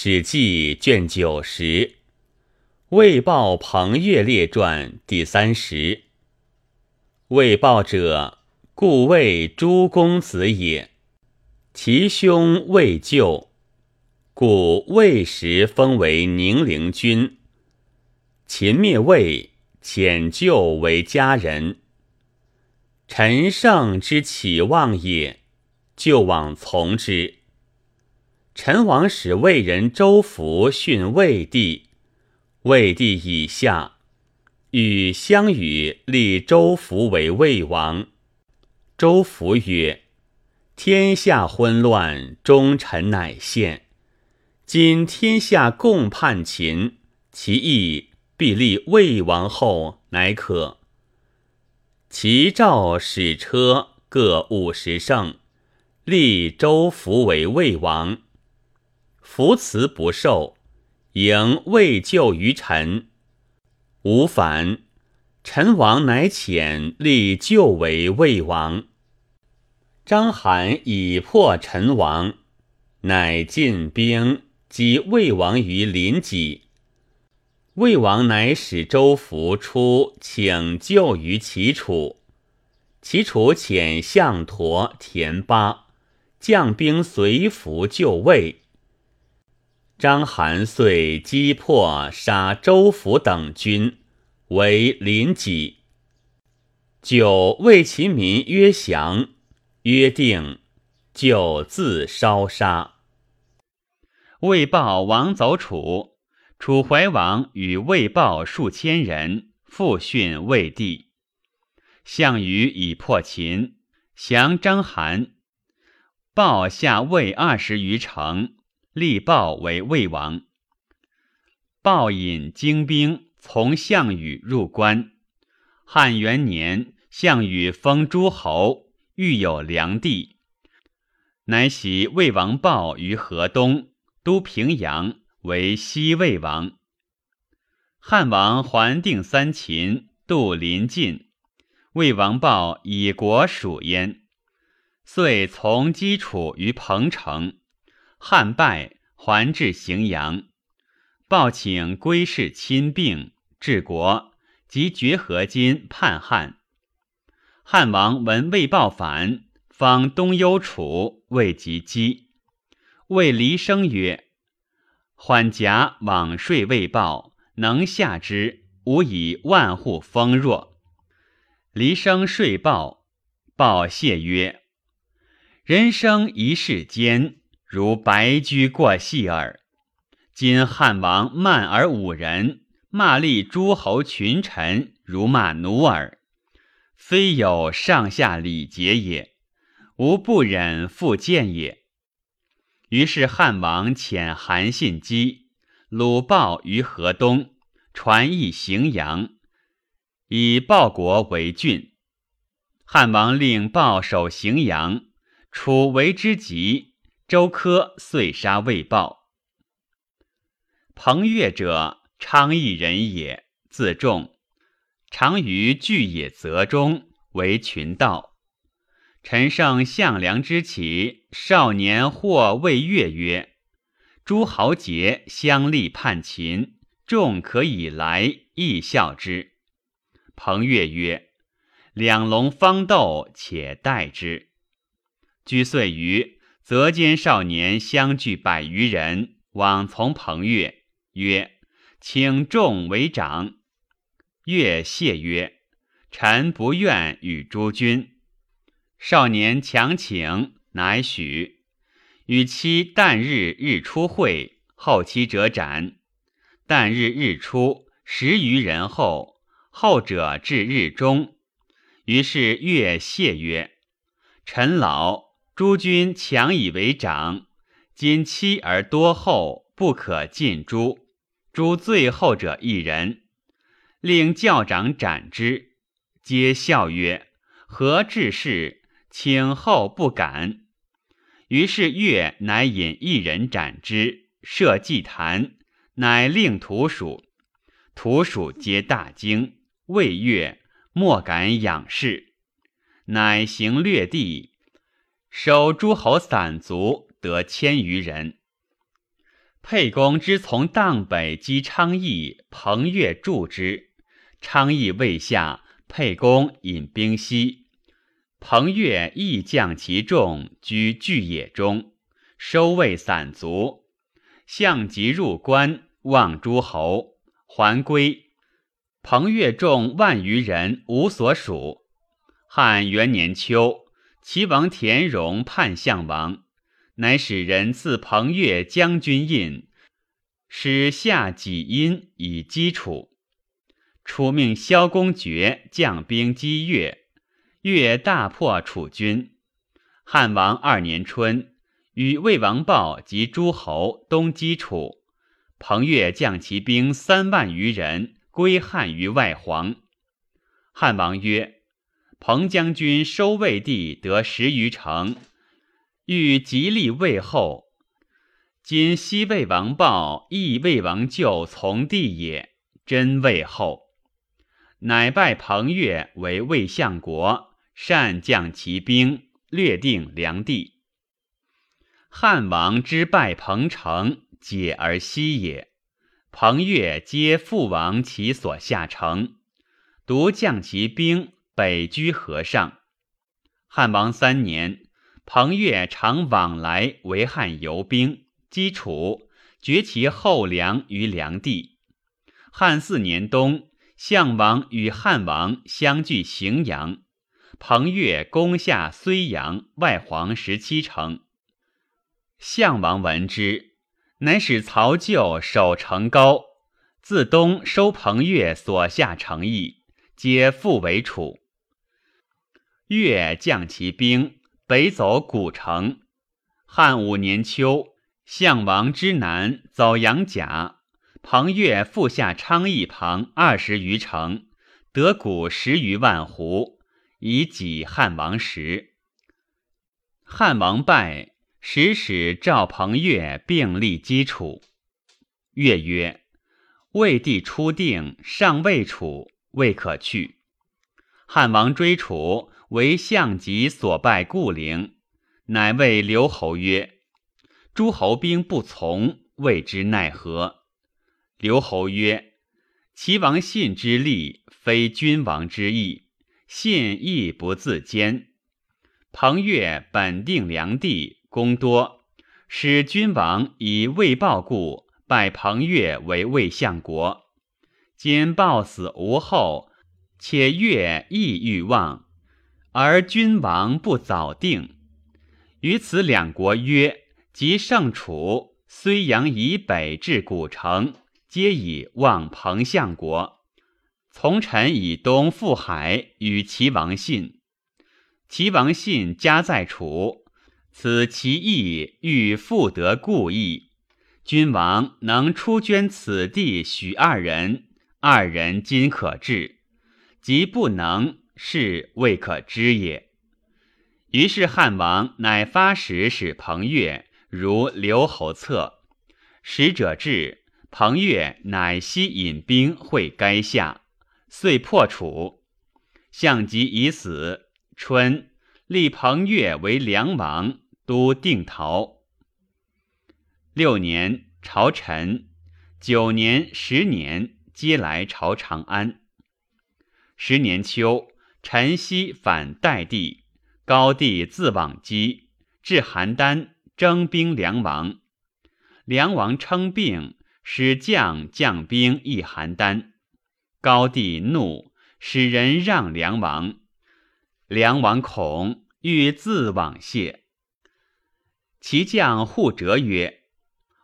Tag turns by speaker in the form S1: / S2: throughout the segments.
S1: 史记》卷九十，《魏豹彭越列传》第三十。魏豹者，故魏诸公子也。其兄魏咎，故魏时封为宁陵君。秦灭魏，遣咎为家人。陈胜之启望也，就往从之。陈王使魏人周福训魏帝，魏帝以下，与相与立周福为魏王。周福曰：“天下昏乱，忠臣乃现。今天下共叛秦，其意必立魏王后，乃可。齐赵使车各五十乘，立周福为魏王。”扶辞不受，迎未救于臣，无反。陈王乃遣立救为魏王。章邯以破陈王，乃进兵击魏王于临济。魏王乃使周服出请救于齐楚，齐楚遣项佗、田巴将兵随服救魏。章邯遂击破，杀周府等军，为临济。就为其民曰降，约定，就自烧杀。魏豹王走楚，楚怀王与魏豹数千人，复训魏帝。项羽已破秦，降章邯，报下魏二十余城。立豹为魏王。豹引精兵从项羽入关。汉元年，项羽封诸侯，欲有梁地，乃徙魏王豹于河东，都平阳，为西魏王。汉王还定三秦，度临晋，魏王豹以国属焉，遂从基楚于彭城。汉败，还至荥阳，报请归氏亲病，治国，即绝河津叛汉。汉王闻魏报反，方东幽楚，未及击。谓黎生曰：“缓甲往睡魏报，能下之，吾以万户丰若。”黎生睡报，报谢曰：“人生一世间。”如白驹过隙耳。今汉王慢而侮人，骂立诸侯群臣，如骂奴耳。非有上下礼节也，吾不忍复见也。于是汉王遣韩信击鲁豹于河东，传诣荥阳，以报国为郡。汉王令豹守荥阳，楚为之急。周科遂杀魏豹。彭越者，昌邑人也，自重，常于巨野泽中为群盗。陈胜项梁之起，少年或谓越曰：“诸豪杰相立叛秦，众可以来，亦笑之。”彭越曰：“两龙方斗，且待之。”居遂于。则间少年相聚百余人，往从彭越，曰：“请众为长。”越谢曰：“臣不愿与诸君。”少年强请，乃许。与其旦日日出会，后期者斩。旦日日出，十余人后，后者至日中。于是越谢曰：“臣老。”诸君强以为长，今妻而多后，不可尽诛。诛最后者一人，令教长斩之。皆笑曰：“何志士，请后不敢。”于是越乃引一人斩之，设祭坛，乃令徒属。徒属皆大惊，谓越莫敢仰视，乃行略地。收诸侯散卒得千余人。沛公之从荡北击昌邑，彭越助之。昌邑未下，沛公引兵西。彭越亦将其众居巨野中，收魏散卒。项籍入关，望诸侯，还归。彭越众万余人，无所属。汉元年秋，齐王田荣叛项王。乃使人赐彭越将军印，使下己阴以基础。楚命萧公爵将兵击越，越大破楚军。汉王二年春，与魏王豹及诸侯东击楚，彭越将其兵三万余人归汉于外黄。汉王曰：“彭将军收魏地得十余城。”欲极力魏后，今西魏王豹亦魏王舅从弟也，真魏后。乃拜彭越为魏相国，善将其兵，略定梁地。汉王之败彭城，解而西也。彭越皆父王其所下城，独将其兵北居河上。汉王三年。彭越常往来为汉游兵，击楚，绝其后梁于梁地。汉四年冬，项王与汉王相聚荥阳，彭越攻下睢阳、外黄十七城。项王闻之，乃使曹咎守城高，自东收彭越所下城邑，皆复为楚。越将其兵。北走古城。汉五年秋，项王之南走阳甲，彭越复下昌邑旁二十余城，得谷十余万斛，以给汉王食。汉王败，使使赵彭越并立基础。越曰：“魏帝初定，尚未楚，未可去。”汉王追楚。为项籍所败故陵，乃谓刘侯曰：“诸侯兵不从，谓之奈何？”刘侯曰：“齐王信之利，非君王之意，信亦不自坚。彭越本定梁地，功多，使君王以魏报故，拜彭越为魏相国。今报死无后，且越亦欲望。”而君王不早定，于此两国曰：即胜楚，睢阳以北至古城，皆以望彭相国。从臣以东赴海，与齐王信。齐王信家在楚，此其意欲复得故意。君王能出捐此地许二人，二人今可治；即不能。是未可知也。于是汉王乃发使使彭越，如刘侯策。使者至，彭越乃悉引兵会垓下，遂破楚。项籍已死。春，立彭越为梁王，都定陶。六年，朝臣；九年、十年，皆来朝长安。十年秋。陈豨反代地，高帝自往击，至邯郸，征兵梁王。梁王称病，使将将兵诣邯郸。高帝怒，使人让梁王。梁王恐，欲自往谢。其将护哲曰：“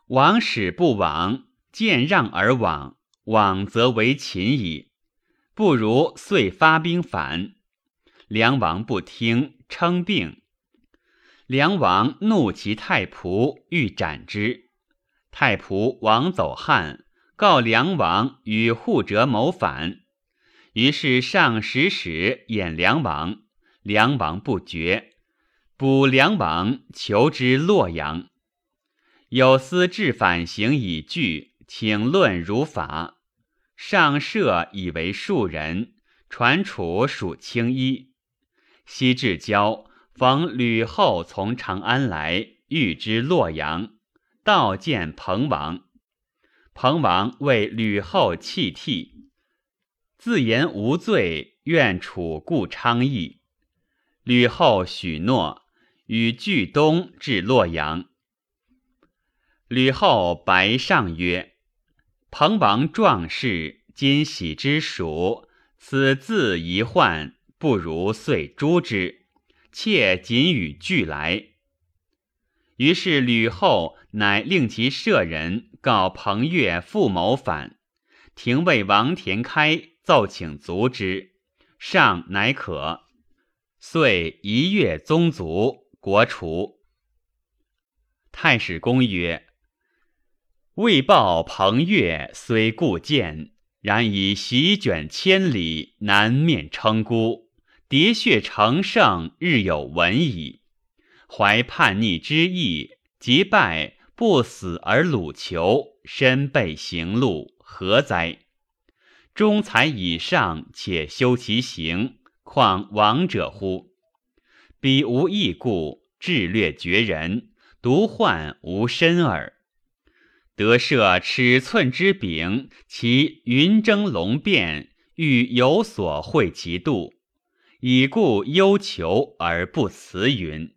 S1: 王使不往，见让而往，往则为秦矣。”不如遂发兵反，梁王不听，称病。梁王怒其太仆，欲斩之。太仆王走汉，告梁王与护哲谋反。于是上使使演梁王，梁王不决，捕梁王，求之洛阳。有司至反行以拒，请论如法。上赦以为庶人，传楚属青衣。西至交，逢吕后从长安来，欲之洛阳，道见彭王。彭王为吕后弃替，自言无罪，愿楚故昌邑。吕后许诺，与巨东至洛阳。吕后白上曰：“彭王壮士，今喜之属，此自宜患，不如遂诛之。妾仅与俱来。”于是吕后乃令其舍人告彭越复谋反，廷尉王田开奏请卒之，上乃可。遂一月宗族，国除。太史公曰。魏报彭越虽故贱，然以席卷千里，南面称孤，喋血成圣，日有闻矣。怀叛逆之意，即败不死而虏囚，身被行路，何哉？忠才以上，且修其行，况亡者乎？彼无异故，智略绝人，独患无身耳。得设尺寸之柄，其云蒸龙变，欲有所会其度，以故忧求而不辞云。